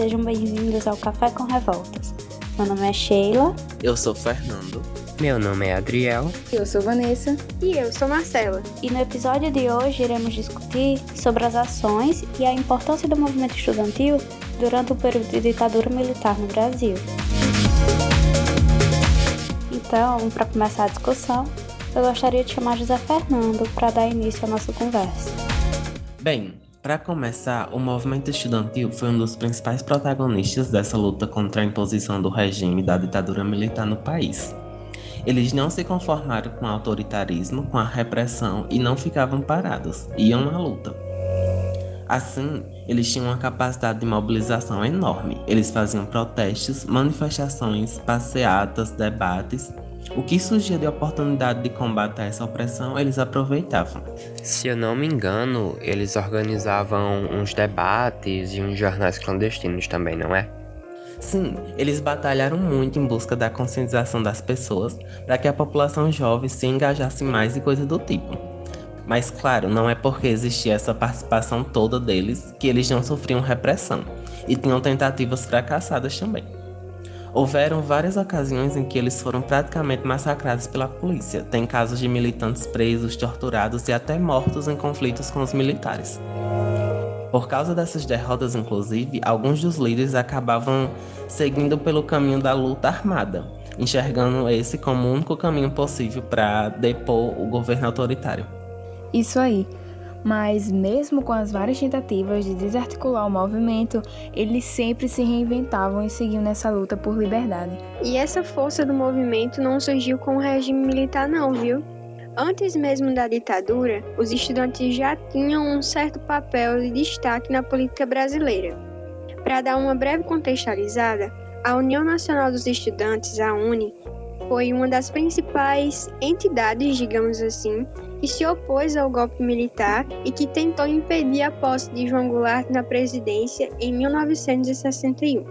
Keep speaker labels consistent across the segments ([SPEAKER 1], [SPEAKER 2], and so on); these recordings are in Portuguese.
[SPEAKER 1] sejam bem-vindos ao Café com Revoltas. Meu nome é Sheila.
[SPEAKER 2] Eu sou Fernando.
[SPEAKER 3] Meu nome é Adriel.
[SPEAKER 4] Eu sou Vanessa.
[SPEAKER 5] E eu sou Marcela.
[SPEAKER 1] E no episódio de hoje iremos discutir sobre as ações e a importância do movimento estudantil durante o período de ditadura militar no Brasil. Então, para começar a discussão, eu gostaria de chamar José Fernando para dar início à nossa conversa.
[SPEAKER 2] Bem, para começar, o movimento estudantil foi um dos principais protagonistas dessa luta contra a imposição do regime da ditadura militar no país. Eles não se conformaram com o autoritarismo, com a repressão e não ficavam parados, iam na luta. Assim, eles tinham uma capacidade de mobilização enorme. Eles faziam protestos, manifestações, passeatas, debates o que surgia de oportunidade de combater essa opressão, eles aproveitavam.
[SPEAKER 3] Se eu não me engano, eles organizavam uns debates e uns jornais clandestinos também, não é?
[SPEAKER 2] Sim, eles batalharam muito em busca da conscientização das pessoas para que a população jovem se engajasse mais e coisa do tipo. Mas claro, não é porque existia essa participação toda deles que eles não sofriam repressão e tinham tentativas fracassadas também. Houveram várias ocasiões em que eles foram praticamente massacrados pela polícia. Tem casos de militantes presos, torturados e até mortos em conflitos com os militares. Por causa dessas derrotas, inclusive, alguns dos líderes acabavam seguindo pelo caminho da luta armada, enxergando esse como o único caminho possível para depor o governo autoritário.
[SPEAKER 4] Isso aí. Mas, mesmo com as várias tentativas de desarticular o movimento, eles sempre se reinventavam e seguiam nessa luta por liberdade.
[SPEAKER 5] E essa força do movimento não surgiu com o regime militar, não, viu? Antes mesmo da ditadura, os estudantes já tinham um certo papel de destaque na política brasileira. Para dar uma breve contextualizada, a União Nacional dos Estudantes, a UNE, foi uma das principais entidades, digamos assim, que se opôs ao golpe militar e que tentou impedir a posse de João Goulart na presidência em 1961.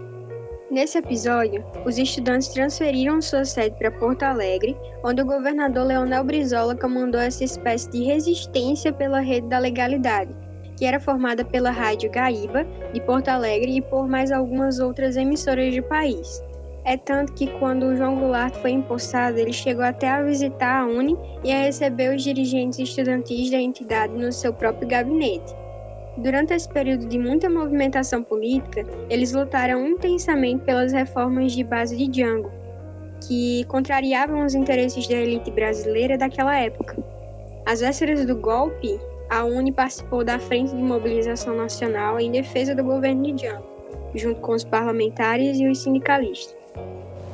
[SPEAKER 5] Nesse episódio, os estudantes transferiram sua sede para Porto Alegre, onde o governador Leonel Brizola comandou essa espécie de resistência pela rede da legalidade, que era formada pela Rádio Gaíba, de Porto Alegre, e por mais algumas outras emissoras do país. É tanto que quando o João Goulart foi empossado, ele chegou até a visitar a Uni e a receber os dirigentes estudantis da entidade no seu próprio gabinete. Durante esse período de muita movimentação política, eles lutaram intensamente pelas reformas de base de Django, que contrariavam os interesses da elite brasileira daquela época. Às vésperas do golpe, a UNE participou da Frente de Mobilização Nacional em defesa do governo de Django, junto com os parlamentares e os sindicalistas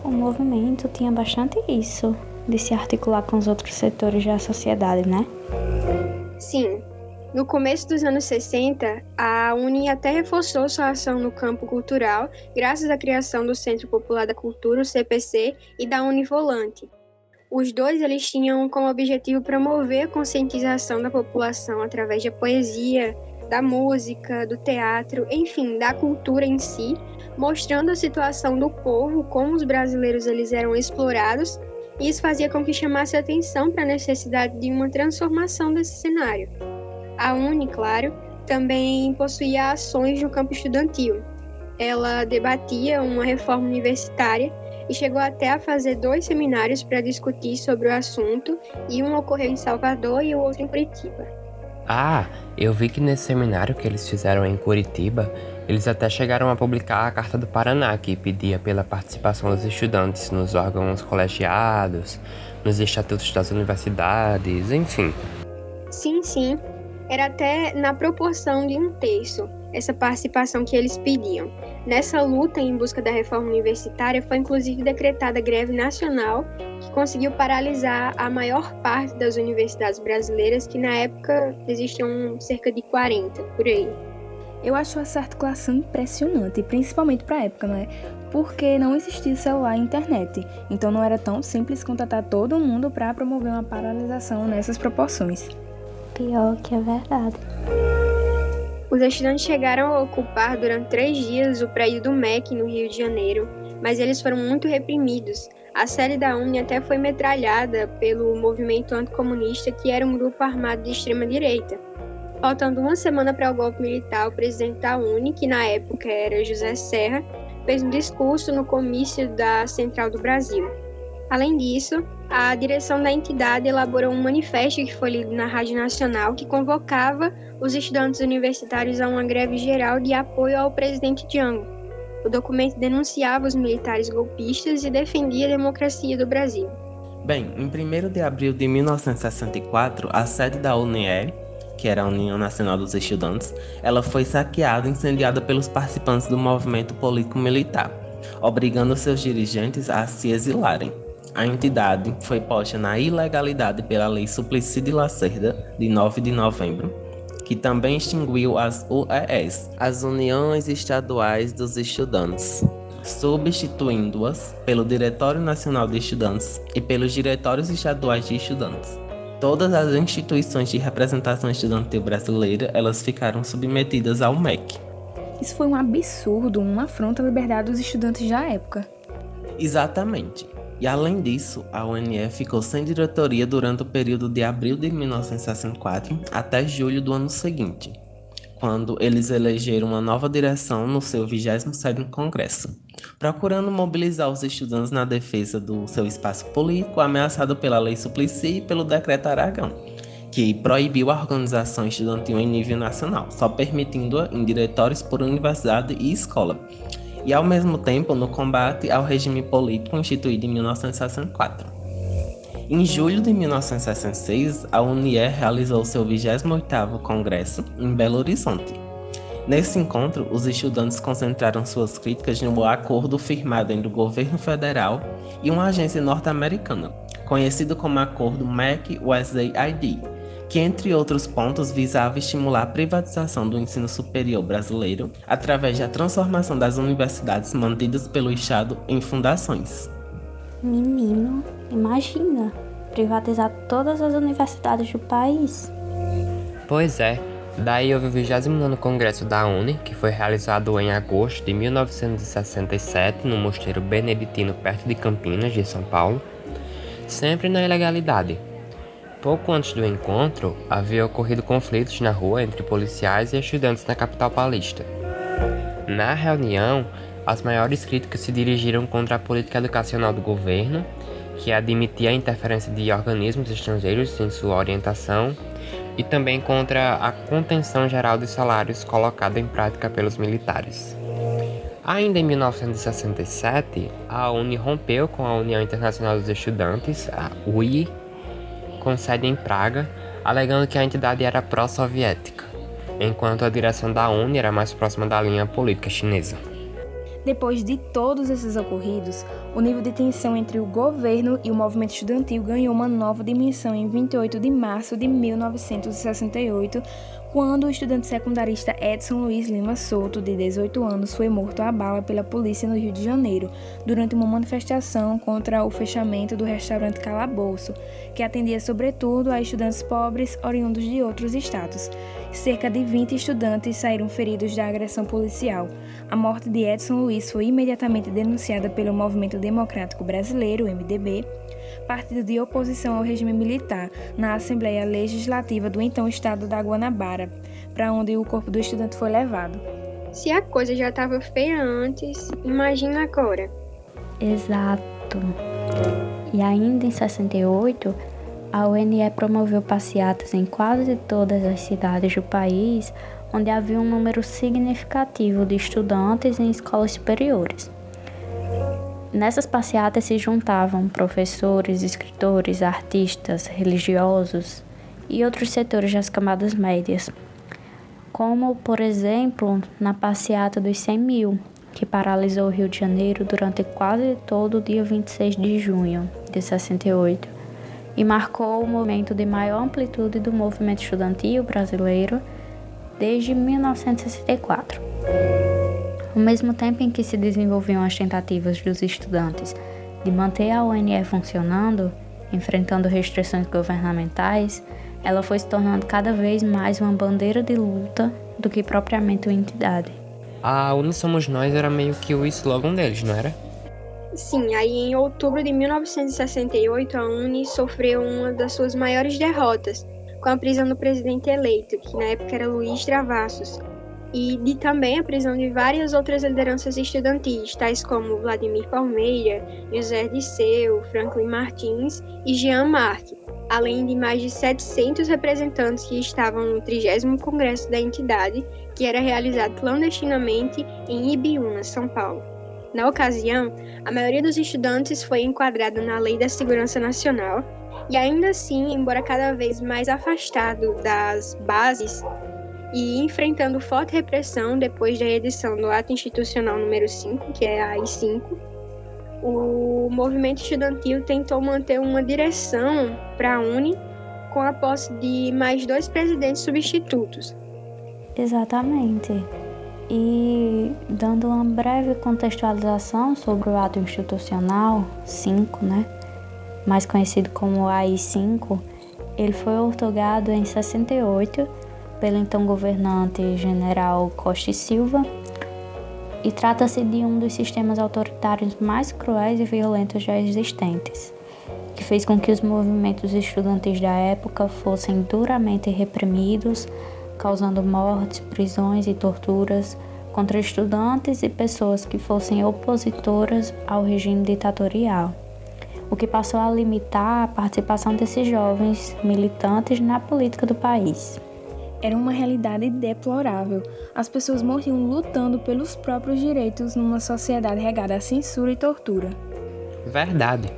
[SPEAKER 1] o movimento tinha bastante isso, de se articular com os outros setores da sociedade, né?
[SPEAKER 5] Sim. No começo dos anos 60, a Uni até reforçou sua ação no campo cultural, graças à criação do Centro Popular da Cultura, o CPC, e da Univolante. Os dois eles tinham como objetivo promover a conscientização da população através da poesia, da música, do teatro, enfim, da cultura em si, mostrando a situação do povo, como os brasileiros eles eram explorados, e isso fazia com que chamasse atenção para a necessidade de uma transformação desse cenário. A Uni, claro, também possuía ações no campo estudantil. Ela debatia uma reforma universitária e chegou até a fazer dois seminários para discutir sobre o assunto, e um ocorreu em Salvador e o outro em Curitiba.
[SPEAKER 3] Ah, eu vi que nesse seminário que eles fizeram em Curitiba, eles até chegaram a publicar a Carta do Paraná, que pedia pela participação dos estudantes nos órgãos colegiados, nos estatutos das universidades, enfim.
[SPEAKER 5] Sim, sim. Era até na proporção de um terço essa participação que eles pediam. Nessa luta em busca da reforma universitária, foi inclusive decretada greve nacional, que conseguiu paralisar a maior parte das universidades brasileiras, que na época existiam cerca de 40 por aí.
[SPEAKER 4] Eu acho essa articulação impressionante, principalmente para a época, não é? Porque não existia celular e internet, então não era tão simples contatar todo mundo para promover uma paralisação nessas proporções.
[SPEAKER 1] Pior que é verdade.
[SPEAKER 5] Os estudantes chegaram a ocupar durante três dias o prédio do MEC no Rio de Janeiro, mas eles foram muito reprimidos. A sede da UNE até foi metralhada pelo movimento anticomunista, que era um grupo armado de extrema direita. Faltando uma semana para o golpe militar, o presidente da UNE, que na época era José Serra, fez um discurso no comício da Central do Brasil. Além disso, a direção da entidade elaborou um manifesto que foi lido na Rádio Nacional que convocava os estudantes universitários a uma greve geral de apoio ao presidente Django. O documento denunciava os militares golpistas e defendia a democracia do Brasil.
[SPEAKER 2] Bem, em 1 de abril de 1964, a sede da UNE, que era a União Nacional dos Estudantes, ela foi saqueada e incendiada pelos participantes do movimento político-militar, obrigando seus dirigentes a se exilarem. A entidade foi posta na ilegalidade pela Lei Suplicy de Lacerda, de 9 de novembro, que também extinguiu as UES, as Uniões Estaduais dos Estudantes, substituindo-as pelo Diretório Nacional de Estudantes e pelos Diretórios Estaduais de Estudantes. Todas as instituições de representação estudantil brasileira, elas ficaram submetidas ao MEC.
[SPEAKER 4] Isso foi um absurdo, uma afronta à liberdade dos estudantes da época.
[SPEAKER 2] Exatamente. E além disso, a UNE ficou sem diretoria durante o período de abril de 1964 até julho do ano seguinte, quando eles elegeram uma nova direção no seu 27º Congresso, procurando mobilizar os estudantes na defesa do seu espaço político ameaçado pela Lei Suplicy e pelo Decreto Aragão, que proibiu a organização estudantil em nível nacional, só permitindo-a em diretórios por universidade e escola, e ao mesmo tempo no combate ao regime político instituído em 1964. Em julho de 1966, a UNIER realizou seu 28º Congresso em Belo Horizonte. Nesse encontro, os estudantes concentraram suas críticas no acordo firmado entre o governo federal e uma agência norte-americana, conhecido como Acordo MAC-USAID, que, entre outros pontos, visava estimular a privatização do ensino superior brasileiro através da transformação das universidades mantidas pelo Estado em fundações.
[SPEAKER 1] Menino, imagina privatizar todas as universidades do país.
[SPEAKER 3] Pois é, daí houve o 29 Congresso da UNE, que foi realizado em agosto de 1967 no Mosteiro Beneditino, perto de Campinas, de São Paulo, sempre na ilegalidade Pouco antes do encontro, havia ocorrido conflitos na rua entre policiais e estudantes na capital paulista. Na reunião, as maiores críticas se dirigiram contra a política educacional do governo, que admitia a interferência de organismos estrangeiros em sua orientação, e também contra a contenção geral de salários colocada em prática pelos militares. Ainda em 1967, a UNE rompeu com a União Internacional dos Estudantes, a UI, com sede em Praga, alegando que a entidade era pró-soviética, enquanto a direção da ONU era mais próxima da linha política chinesa.
[SPEAKER 4] Depois de todos esses ocorridos, o nível de tensão entre o governo e o movimento estudantil ganhou uma nova dimensão em 28 de março de 1968, quando o estudante secundarista Edson Luiz Lima Souto, de 18 anos, foi morto à bala pela polícia no Rio de Janeiro, durante uma manifestação contra o fechamento do restaurante Calabouço, que atendia sobretudo a estudantes pobres oriundos de outros estados. Cerca de 20 estudantes saíram feridos da agressão policial. A morte de Edson Luiz foi imediatamente denunciada pelo Movimento Democrático Brasileiro, MDB, partido de oposição ao regime militar, na Assembleia Legislativa do então estado da Guanabara, para onde o corpo do estudante foi levado.
[SPEAKER 5] Se a coisa já estava feia antes, imagina agora.
[SPEAKER 1] Exato. E ainda em 68, a UNE promoveu passeatas em quase todas as cidades do país onde havia um número significativo de estudantes em escolas superiores. Nessas passeatas se juntavam professores, escritores, artistas, religiosos e outros setores das camadas médias, como, por exemplo, na passeata dos 100 mil, que paralisou o Rio de Janeiro durante quase todo o dia 26 de junho de 68 e marcou o momento de maior amplitude do movimento estudantil brasileiro desde 1964. Ao mesmo tempo em que se desenvolviam as tentativas dos estudantes de manter a UNE funcionando, enfrentando restrições governamentais, ela foi se tornando cada vez mais uma bandeira de luta do que propriamente uma entidade.
[SPEAKER 3] A Uni Somos Nós era meio que o slogan deles, não era?
[SPEAKER 5] Sim, aí em outubro de 1968 a Uni sofreu uma das suas maiores derrotas, com a prisão do presidente eleito, que na época era Luiz Travassos, e de também a prisão de várias outras lideranças estudantis, tais como Vladimir Palmeira, José Disseu, Franklin Martins e Jean Marc, além de mais de 700 representantes que estavam no 30º Congresso da entidade, que era realizado clandestinamente em Ibiúna, São Paulo. Na ocasião, a maioria dos estudantes foi enquadrada na Lei da Segurança Nacional, e ainda assim, embora cada vez mais afastado das bases e enfrentando forte repressão depois da edição do Ato Institucional número 5, que é a AI-5, o movimento estudantil tentou manter uma direção para a Uni com a posse de mais dois presidentes substitutos.
[SPEAKER 1] Exatamente. E dando uma breve contextualização sobre o ato institucional 5, né, mais conhecido como AI-5, ele foi otorgado em 68 pelo então governante general Costa e Silva, e trata-se de um dos sistemas autoritários mais cruéis e violentos já existentes, que fez com que os movimentos estudantis da época fossem duramente reprimidos, causando mortes, prisões e torturas contra estudantes e pessoas que fossem opositoras ao regime ditatorial, o que passou a limitar a participação desses jovens militantes na política do país
[SPEAKER 4] era uma realidade deplorável. As pessoas morriam lutando pelos próprios direitos numa sociedade regada a censura e tortura.
[SPEAKER 3] Verdade.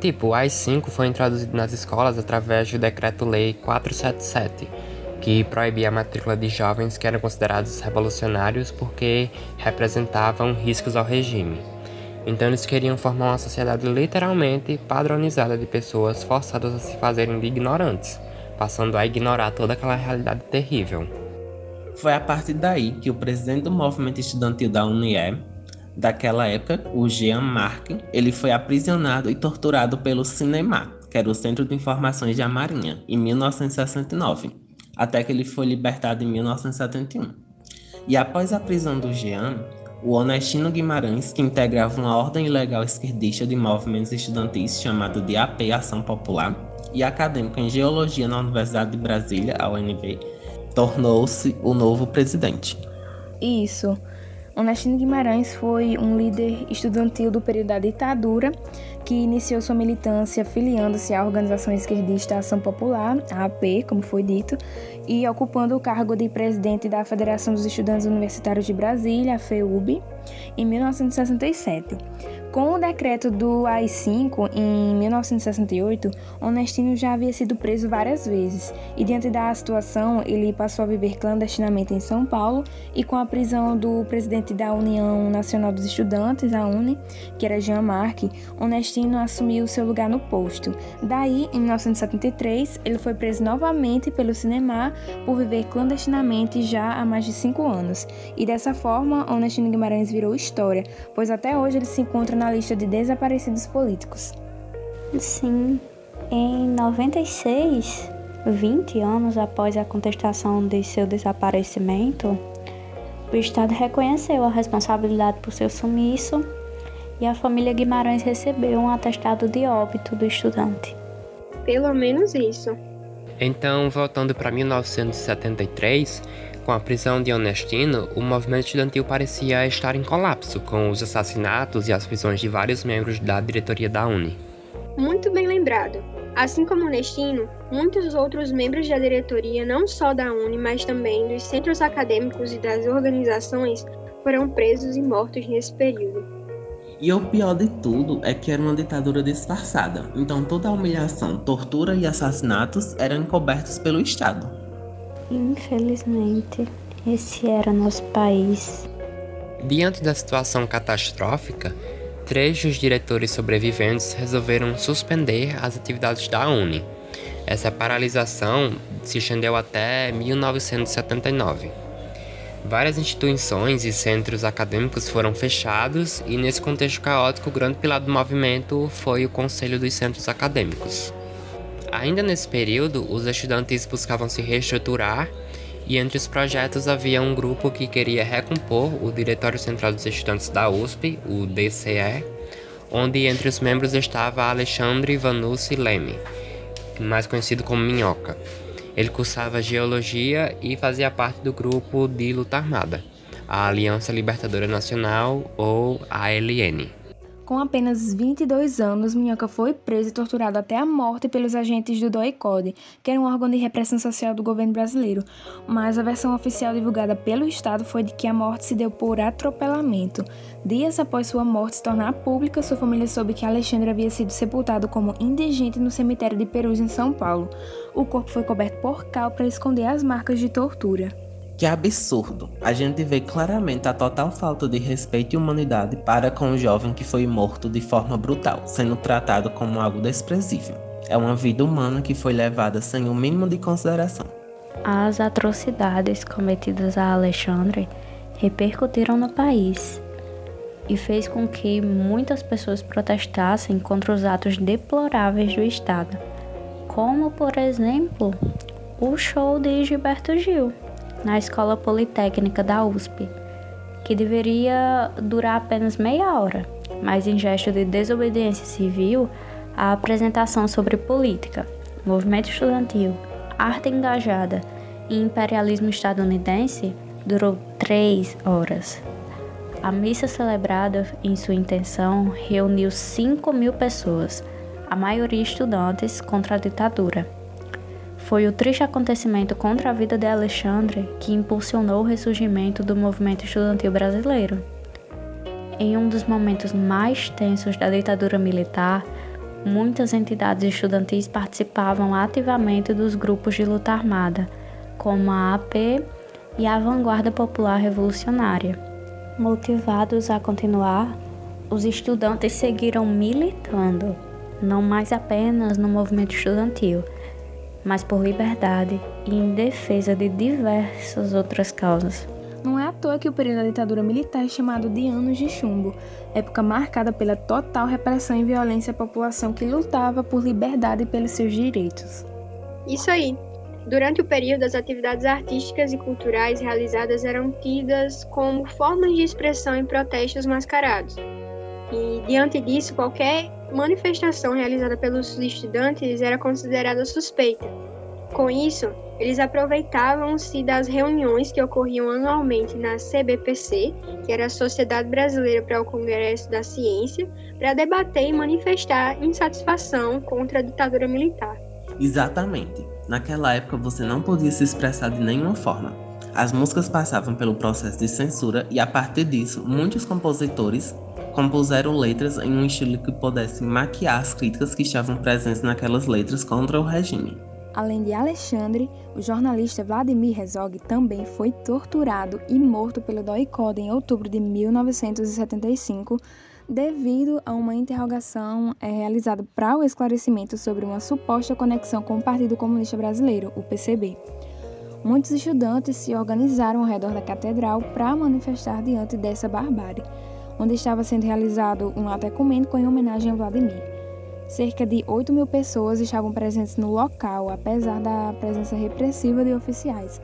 [SPEAKER 3] Tipo, o AI-5 foi introduzido nas escolas através do Decreto-Lei 477, que proibia a matrícula de jovens que eram considerados revolucionários porque representavam riscos ao regime. Então eles queriam formar uma sociedade literalmente padronizada de pessoas forçadas a se fazerem de ignorantes passando a ignorar toda aquela realidade terrível.
[SPEAKER 2] Foi a partir daí que o presidente do movimento estudantil da UNIE, daquela época, o Jean Marc, ele foi aprisionado e torturado pelo Cinema, que era o Centro de Informações da Marinha, em 1969, até que ele foi libertado em 1971. E após a prisão do Jean, o Honestino Guimarães, que integrava uma ordem ilegal esquerdista de movimentos estudantis chamado de AP Ação Popular, e acadêmico em Geologia na Universidade de Brasília, a UNB, tornou-se o novo presidente.
[SPEAKER 4] Isso. Onestino Guimarães foi um líder estudantil do período da ditadura que iniciou sua militância filiando-se à organização esquerdista Ação Popular, a AP, como foi dito, e ocupando o cargo de presidente da Federação dos Estudantes Universitários de Brasília, a FEUB, em 1967. Com o decreto do AI-5 em 1968, Onestino já havia sido preso várias vezes e, diante da situação, ele passou a viver clandestinamente em São Paulo e, com a prisão do presidente da União Nacional dos Estudantes, a UNE, que era Jean Marc, Onestino assumiu seu lugar no posto. Daí, em 1973, ele foi preso novamente pelo Cinema por viver clandestinamente já há mais de cinco anos. E dessa forma, Onestino Guimarães virou história, pois até hoje ele se encontra na lista de desaparecidos políticos.
[SPEAKER 1] Sim, em 96, 20 anos após a contestação de seu desaparecimento, o Estado reconheceu a responsabilidade por seu sumiço e a família Guimarães recebeu um atestado de óbito do estudante.
[SPEAKER 5] Pelo menos isso.
[SPEAKER 3] Então, voltando para 1973, com a prisão de Honestino, o movimento estudantil parecia estar em colapso, com os assassinatos e as prisões de vários membros da diretoria da Uni.
[SPEAKER 5] Muito bem lembrado. Assim como Honestino, muitos outros membros da diretoria, não só da Uni, mas também dos centros acadêmicos e das organizações, foram presos e mortos nesse período.
[SPEAKER 2] E o pior de tudo é que era uma ditadura disfarçada, então toda a humilhação, tortura e assassinatos eram encobertos pelo Estado.
[SPEAKER 1] Infelizmente, esse era nosso país.
[SPEAKER 3] Diante da situação catastrófica, três dos diretores sobreviventes resolveram suspender as atividades da Uni. Essa paralisação se estendeu até 1979. Várias instituições e centros acadêmicos foram fechados, e nesse contexto caótico, o grande pilar do movimento foi o Conselho dos Centros Acadêmicos. Ainda nesse período, os estudantes buscavam se reestruturar e entre os projetos havia um grupo que queria recompor o Diretório Central dos Estudantes da USP, o DCE, onde entre os membros estava Alexandre Vanucci Leme, mais conhecido como Minhoca. Ele cursava geologia e fazia parte do grupo de luta armada, a Aliança Libertadora Nacional ou ALN.
[SPEAKER 4] Com apenas 22 anos, Minhoca foi preso e torturado até a morte pelos agentes do DOICODE, que era um órgão de repressão social do governo brasileiro. Mas a versão oficial divulgada pelo Estado foi de que a morte se deu por atropelamento. Dias após sua morte se tornar pública, sua família soube que Alexandre havia sido sepultado como indigente no cemitério de Perus, em São Paulo. O corpo foi coberto por cal para esconder as marcas de tortura.
[SPEAKER 2] Que absurdo! A gente vê claramente a total falta de respeito e humanidade para com o jovem que foi morto de forma brutal, sendo tratado como algo desprezível. É uma vida humana que foi levada sem o mínimo de consideração.
[SPEAKER 1] As atrocidades cometidas a Alexandre repercutiram no país e fez com que muitas pessoas protestassem contra os atos deploráveis do Estado, como, por exemplo, o show de Gilberto Gil na Escola Politécnica da USP, que deveria durar apenas meia hora, mas em gesto de desobediência civil, a apresentação sobre política, movimento estudantil, arte engajada e imperialismo estadunidense durou três horas. A missa celebrada em sua intenção reuniu 5 mil pessoas, a maioria estudantes contra a ditadura. Foi o triste acontecimento contra a vida de Alexandre que impulsionou o ressurgimento do movimento estudantil brasileiro. Em um dos momentos mais tensos da ditadura militar, muitas entidades estudantis participavam ativamente dos grupos de luta armada, como a AP e a Vanguarda Popular Revolucionária. Motivados a continuar, os estudantes seguiram militando, não mais apenas no movimento estudantil, mas por liberdade e em defesa de diversas outras causas.
[SPEAKER 4] Não é à toa que o período da ditadura militar é chamado de Anos de Chumbo, época marcada pela total repressão e violência à população que lutava por liberdade e pelos seus direitos.
[SPEAKER 5] Isso aí. Durante o período, as atividades artísticas e culturais realizadas eram tidas como formas de expressão em protestos mascarados. E, diante disso, qualquer manifestação realizada pelos estudantes era considerada suspeita. Com isso, eles aproveitavam-se das reuniões que ocorriam anualmente na CBPC, que era a Sociedade Brasileira para o Congresso da Ciência, para debater e manifestar insatisfação contra a ditadura militar.
[SPEAKER 2] Exatamente. Naquela época você não podia se expressar de nenhuma forma. As músicas passavam pelo processo de censura e a partir disso, muitos compositores compuseram letras em um estilo que pudesse maquiar as críticas que estavam presentes naquelas letras contra o regime.
[SPEAKER 4] Além de Alexandre, o jornalista Vladimir Herzog também foi torturado e morto pelo DOI-CODE em outubro de 1975, devido a uma interrogação é, realizada para o esclarecimento sobre uma suposta conexão com o Partido Comunista Brasileiro, o PCB. Muitos estudantes se organizaram ao redor da catedral para manifestar diante dessa barbárie onde estava sendo realizado um ato ecumênico em homenagem a Vladimir. Cerca de 8 mil pessoas estavam presentes no local, apesar da presença repressiva de oficiais.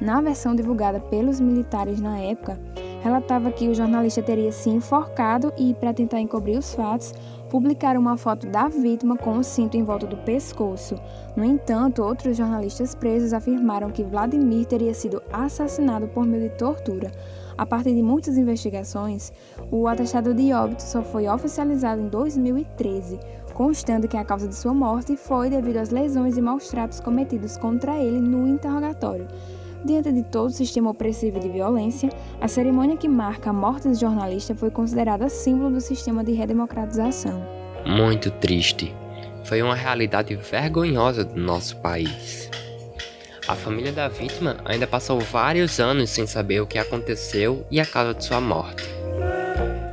[SPEAKER 4] Na versão divulgada pelos militares na época, relatava que o jornalista teria se enforcado e, para tentar encobrir os fatos, publicaram uma foto da vítima com o cinto em volta do pescoço. No entanto, outros jornalistas presos afirmaram que Vladimir teria sido assassinado por meio de tortura. A partir de muitas investigações, o atestado de óbito só foi oficializado em 2013, constando que a causa de sua morte foi devido às lesões e maus tratos cometidos contra ele no interrogatório. Diante de todo o sistema opressivo de violência, a cerimônia que marca a morte do jornalista foi considerada símbolo do sistema de redemocratização.
[SPEAKER 3] Muito triste. Foi uma realidade vergonhosa do nosso país. A família da vítima ainda passou vários anos sem saber o que aconteceu e a causa de sua morte.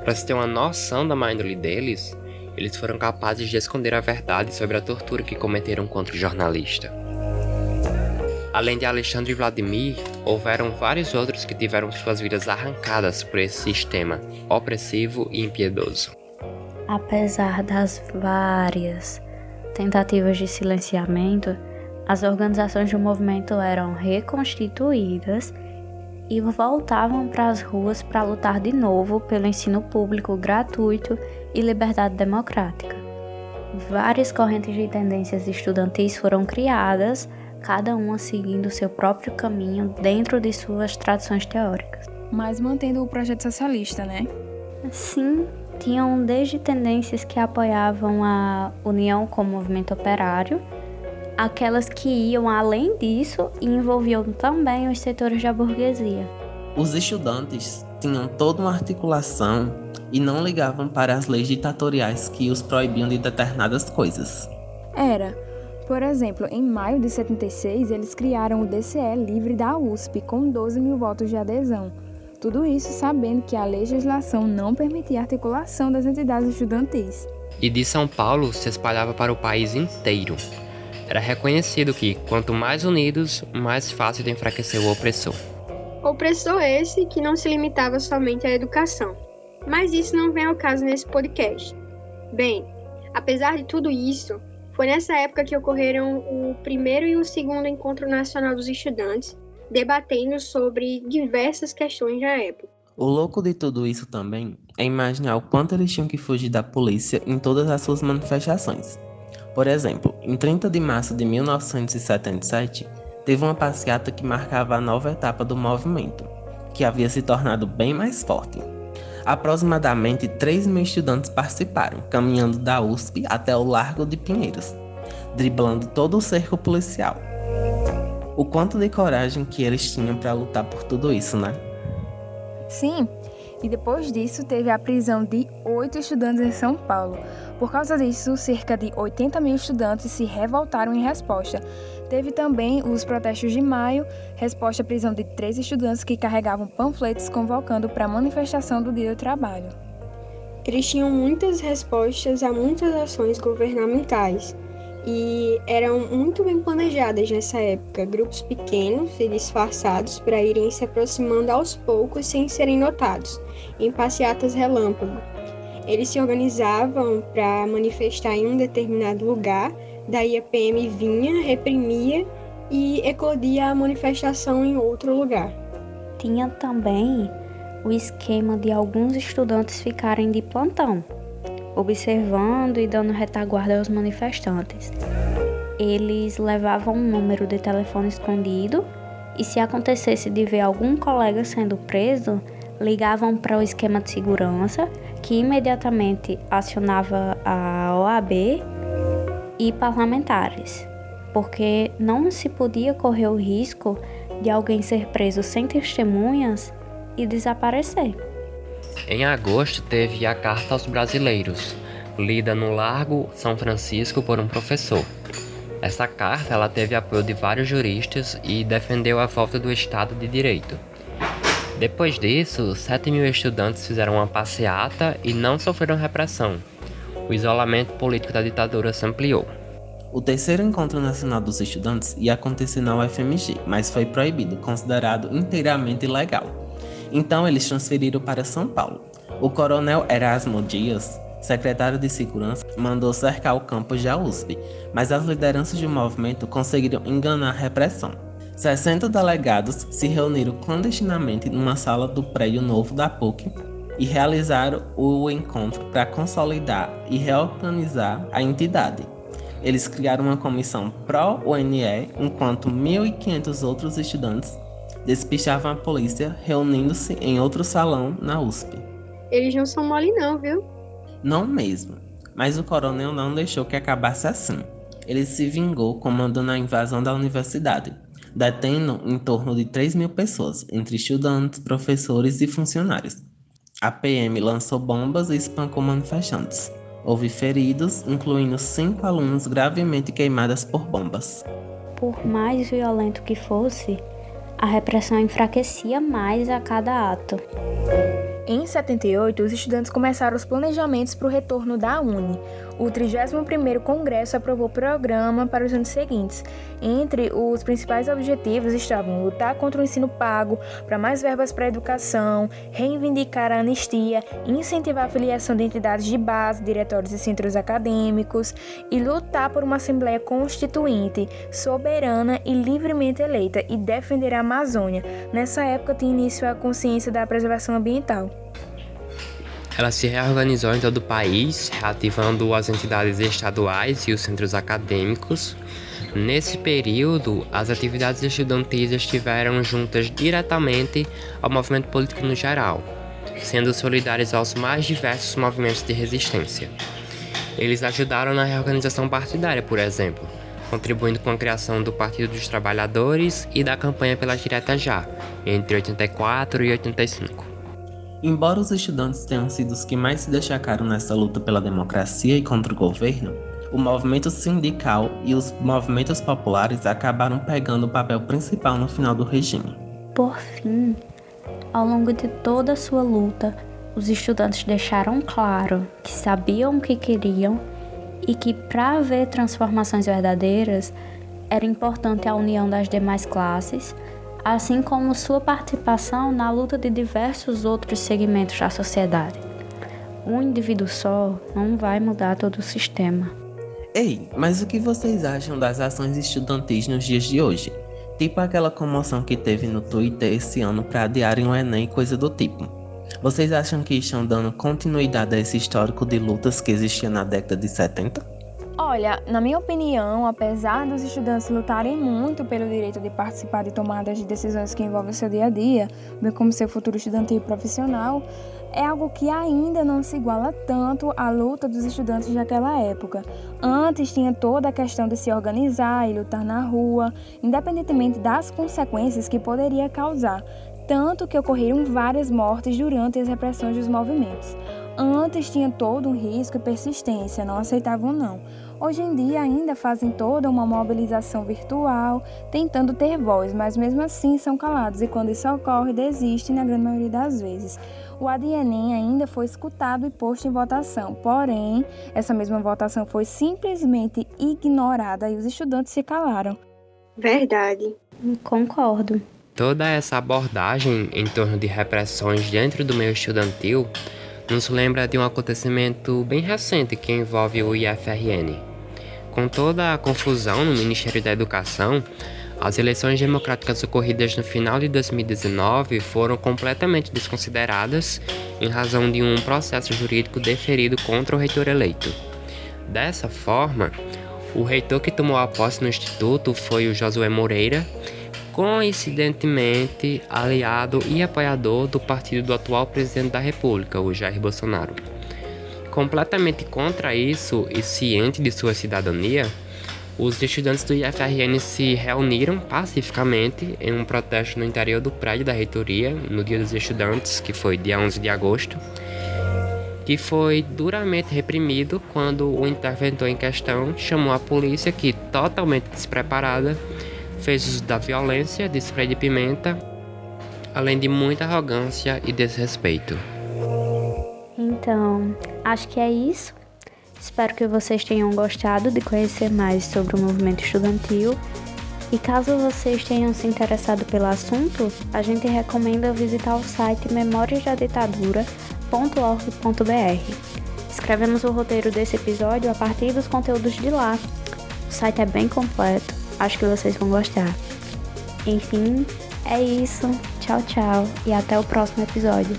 [SPEAKER 3] Para se ter uma noção da má índole deles, eles foram capazes de esconder a verdade sobre a tortura que cometeram contra o jornalista. Além de Alexandre e Vladimir, houveram vários outros que tiveram suas vidas arrancadas por esse sistema opressivo e impiedoso.
[SPEAKER 1] Apesar das várias tentativas de silenciamento, as organizações do movimento eram reconstituídas e voltavam para as ruas para lutar de novo pelo ensino público gratuito e liberdade democrática. Várias correntes de tendências estudantis foram criadas cada uma seguindo seu próprio caminho dentro de suas tradições teóricas.
[SPEAKER 4] Mas mantendo o projeto socialista, né?
[SPEAKER 1] Sim, tinham desde tendências que apoiavam a união com o movimento operário, aquelas que iam além disso e envolviam também os setores da burguesia.
[SPEAKER 2] Os estudantes tinham toda uma articulação e não ligavam para as leis ditatoriais que os proibiam de determinadas coisas.
[SPEAKER 4] Era. Por exemplo, em maio de 76, eles criaram o DCE livre da USP, com 12 mil votos de adesão. Tudo isso sabendo que a legislação não permitia a articulação das entidades estudantis.
[SPEAKER 3] E de São Paulo se espalhava para o país inteiro. Era reconhecido que, quanto mais unidos, mais fácil de enfraquecer o opressor.
[SPEAKER 5] Opressor esse que não se limitava somente à educação. Mas isso não vem ao caso nesse podcast. Bem, apesar de tudo isso, foi nessa época que ocorreram o primeiro e o segundo Encontro Nacional dos Estudantes, debatendo sobre diversas questões da época.
[SPEAKER 2] O louco de tudo isso também é imaginar o quanto eles tinham que fugir da polícia em todas as suas manifestações. Por exemplo, em 30 de março de 1977, teve uma passeata que marcava a nova etapa do movimento, que havia se tornado bem mais forte. Aproximadamente 3 mil estudantes participaram, caminhando da USP até o Largo de Pinheiros, driblando todo o cerco policial. O quanto de coragem que eles tinham para lutar por tudo isso, né?
[SPEAKER 4] Sim, e depois disso teve a prisão de oito estudantes em São Paulo. Por causa disso, cerca de 80 mil estudantes se revoltaram em resposta. Teve também os protestos de maio, resposta à prisão de três estudantes que carregavam panfletos convocando para a manifestação do Dia do Trabalho.
[SPEAKER 5] Eles tinham muitas respostas a muitas ações governamentais e eram muito bem planejadas nessa época, grupos pequenos e disfarçados para irem se aproximando aos poucos sem serem notados, em passeatas relâmpago. Eles se organizavam para manifestar em um determinado lugar, daí a PM vinha, reprimia e eclodia a manifestação em outro lugar.
[SPEAKER 1] Tinha também o esquema de alguns estudantes ficarem de plantão observando e dando retaguarda aos manifestantes. Eles levavam um número de telefone escondido e, se acontecesse de ver algum colega sendo preso, ligavam para o esquema de segurança, que imediatamente acionava a OAB e parlamentares, porque não se podia correr o risco de alguém ser preso sem testemunhas e desaparecer.
[SPEAKER 3] Em agosto teve a Carta aos Brasileiros, lida no Largo São Francisco por um professor. Essa carta ela teve apoio de vários juristas e defendeu a volta do Estado de Direito. Depois disso, 7 mil estudantes fizeram uma passeata e não sofreram repressão. O isolamento político da ditadura se ampliou.
[SPEAKER 2] O terceiro encontro nacional dos estudantes ia acontecer na UFMG, mas foi proibido, considerado inteiramente ilegal. Então eles transferiram para São Paulo. O coronel Erasmo Dias, secretário de Segurança, mandou cercar o campus da USP, mas as lideranças do movimento conseguiram enganar a repressão. 60 delegados se reuniram clandestinamente numa sala do prédio novo da PUC e realizaram o encontro para consolidar e reorganizar a entidade. Eles criaram uma comissão pró-UNE, enquanto 1.500 outros estudantes despichavam a polícia reunindo-se em outro salão na USP.
[SPEAKER 5] Eles não são mole não, viu?
[SPEAKER 2] Não mesmo. Mas o coronel não deixou que acabasse assim. Ele se vingou comandando a invasão da universidade, detendo em torno de 3 mil pessoas, entre estudantes, professores e funcionários. A PM lançou bombas e espancou manifestantes. Houve feridos, incluindo cinco alunos gravemente queimadas por bombas.
[SPEAKER 1] Por mais violento que fosse, a repressão enfraquecia mais a cada ato.
[SPEAKER 4] Em 78, os estudantes começaram os planejamentos para o retorno da Uni. O 31º Congresso aprovou o programa para os anos seguintes. Entre os principais objetivos estavam lutar contra o ensino pago, para mais verbas para a educação, reivindicar a anistia, incentivar a filiação de entidades de base, diretórios e centros acadêmicos e lutar por uma Assembleia Constituinte, soberana e livremente eleita e defender a Amazônia. Nessa época tinha início a consciência da preservação ambiental.
[SPEAKER 3] Ela se reorganizou em todo o país, reativando as entidades estaduais e os centros acadêmicos, Nesse período, as atividades estudantis estiveram juntas diretamente ao movimento político no geral, sendo solidários aos mais diversos movimentos de resistência. Eles ajudaram na reorganização partidária, por exemplo, contribuindo com a criação do Partido dos Trabalhadores e da campanha pela Direta Já, entre 84 e 85.
[SPEAKER 2] Embora os estudantes tenham sido os que mais se destacaram nessa luta pela democracia e contra o governo, o movimento sindical e os movimentos populares acabaram pegando o papel principal no final do regime.
[SPEAKER 1] Por fim, ao longo de toda a sua luta, os estudantes deixaram claro que sabiam o que queriam e que para haver transformações verdadeiras era importante a união das demais classes, assim como sua participação na luta de diversos outros segmentos da sociedade. Um indivíduo só não vai mudar todo o sistema.
[SPEAKER 2] Ei, mas o que vocês acham das ações estudantis nos dias de hoje? Tipo aquela comoção que teve no Twitter esse ano para adiarem o Enem e coisa do tipo. Vocês acham que estão dando continuidade a esse histórico de lutas que existia na década de 70?
[SPEAKER 4] Olha, na minha opinião, apesar dos estudantes lutarem muito pelo direito de participar de tomadas de decisões que envolvem seu dia a dia, bem como seu futuro estudantil e profissional, é algo que ainda não se iguala tanto à luta dos estudantes daquela época. Antes tinha toda a questão de se organizar e lutar na rua, independentemente das consequências que poderia causar, tanto que ocorreram várias mortes durante as repressões dos movimentos. Antes tinha todo um risco e persistência, não aceitavam não. Hoje em dia ainda fazem toda uma mobilização virtual, tentando ter voz, mas mesmo assim são calados e quando isso ocorre, desistem na grande maioria das vezes. O ADNEM ainda foi escutado e posto em votação, porém, essa mesma votação foi simplesmente ignorada e os estudantes se calaram.
[SPEAKER 5] Verdade.
[SPEAKER 1] Concordo.
[SPEAKER 3] Toda essa abordagem em torno de repressões dentro do meio estudantil nos lembra de um acontecimento bem recente que envolve o IFRN. Com toda a confusão no Ministério da Educação, as eleições democráticas ocorridas no final de 2019 foram completamente desconsideradas em razão de um processo jurídico deferido contra o reitor eleito. Dessa forma, o reitor que tomou a posse no instituto foi o Josué Moreira, coincidentemente aliado e apoiador do partido do atual presidente da República, o Jair Bolsonaro. Completamente contra isso e ciente de sua cidadania, os estudantes do IFRN se reuniram pacificamente em um protesto no interior do prédio da reitoria no Dia dos Estudantes, que foi dia 11 de agosto, que foi duramente reprimido quando o interventor em questão chamou a polícia, que totalmente despreparada, fez uso da violência, de spray de pimenta, além de muita arrogância e desrespeito.
[SPEAKER 1] Então, acho que é isso. Espero que vocês tenham gostado de conhecer mais sobre o movimento estudantil. E caso vocês tenham se interessado pelo assunto, a gente recomenda visitar o site memoriasdaditadura.org.br. Escrevemos o roteiro desse episódio a partir dos conteúdos de lá. O site é bem completo Acho que vocês vão gostar. Enfim, é isso. Tchau, tchau e até o próximo episódio.